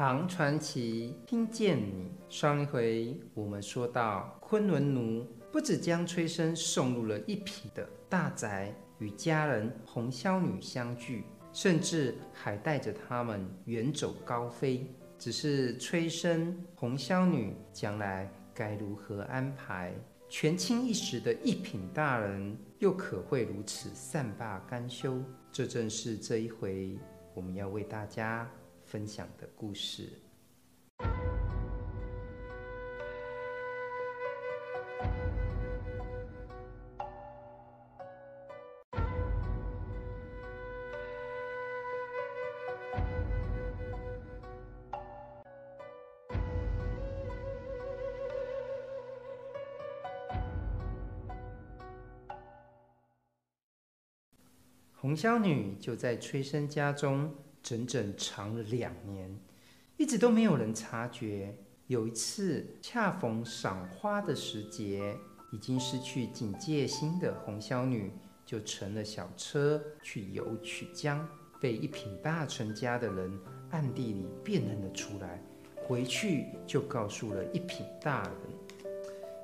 唐传奇，听见你。上一回我们说到，昆仑奴不只将崔生送入了一品的大宅，与家人红霄女相聚，甚至还带着他们远走高飞。只是崔生、红霄女将来该如何安排？权倾一时的一品大人，又可会如此善罢甘休？这正是这一回我们要为大家分享的故事。红霄女就在崔生家中整整藏了两年，一直都没有人察觉。有一次恰逢赏花的时节，已经失去警戒心的红霄女就乘了小车去游曲江，被一品大臣家的人暗地里辨认了出来，回去就告诉了一品大人。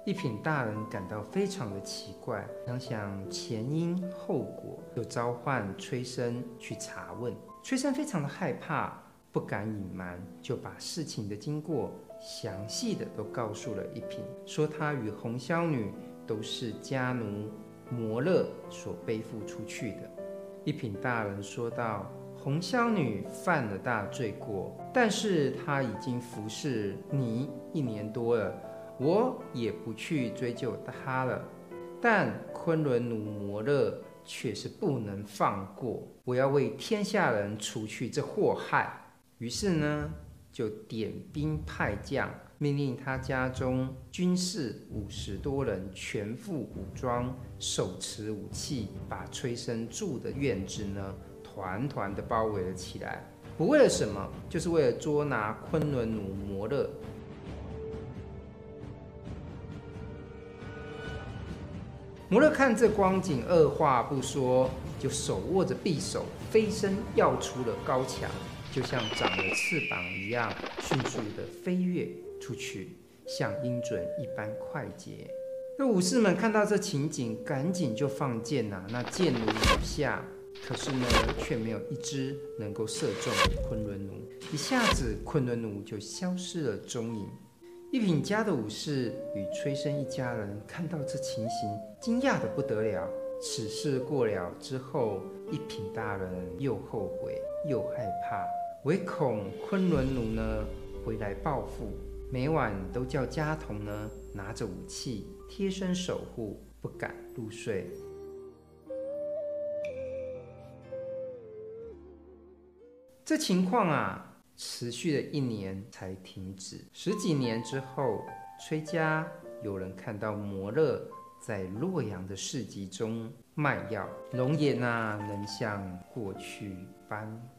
一品大人感到非常的奇怪，想想前因后果，就召唤崔生去查问。崔生非常的害怕，不敢隐瞒，就把事情的经过详细的都告诉了一品，说他与红霄女都是家奴摩勒所背负出去的。一品大人说道：“红霄女犯了大罪过，但是她已经服侍你一年多了。”我也不去追究她了，但昆仑奴摩勒却是不能放过。我要为天下人除去这祸害。于是呢，就点兵派将，命令他家中军士五十多人全副武装，手持武器，把崔生住的院子呢，团团的包围了起来。不为了什么，就是为了捉拿昆仑奴摩勒。摩勒看这光景，二话不说，就手握着匕首，飞身跃出了高墙，就像长了翅膀一样，迅速地飞跃出去，像鹰隼一般快捷。那武士们看到这情景，赶紧就放箭呐、那箭如雨下，可是呢，却没有一支能够射中昆仑奴，一下子昆仑奴就消失了踪影。一品家的武士与崔生一家人看到这情形，惊讶得不得了。此事过了之后，一品大人又后悔又害怕，唯恐昆仑奴呢回来报复，每晚都叫家童呢拿着武器贴身守护，不敢入睡。这情况啊。持续了一年才停止。十几年之后，崔家有人看到摩勒在洛阳的市集中卖药，容颜啊，能像过去般。